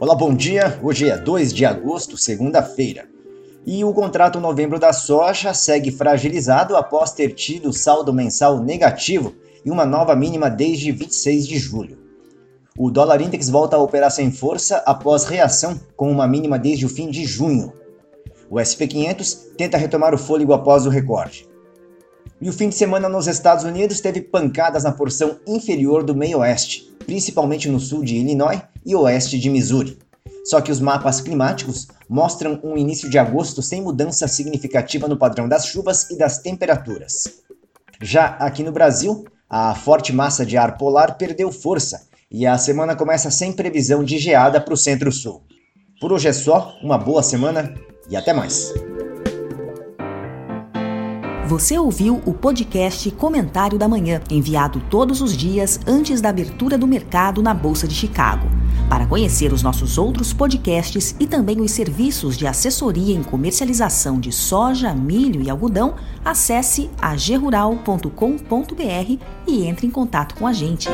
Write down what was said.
Olá, bom dia. Hoje é 2 de agosto, segunda-feira. E o contrato novembro da soja segue fragilizado após ter tido saldo mensal negativo e uma nova mínima desde 26 de julho. O dólar index volta a operar sem força após reação com uma mínima desde o fim de junho. O SP500 tenta retomar o fôlego após o recorde. E o fim de semana nos Estados Unidos teve pancadas na porção inferior do meio-oeste, principalmente no sul de Illinois e oeste de Missouri. Só que os mapas climáticos mostram um início de agosto sem mudança significativa no padrão das chuvas e das temperaturas. Já aqui no Brasil, a forte massa de ar polar perdeu força e a semana começa sem previsão de geada para o centro-sul. Por hoje é só, uma boa semana e até mais. Você ouviu o podcast Comentário da Manhã, enviado todos os dias antes da abertura do mercado na Bolsa de Chicago. Para conhecer os nossos outros podcasts e também os serviços de assessoria em comercialização de soja, milho e algodão, acesse agerural.com.br e entre em contato com a gente.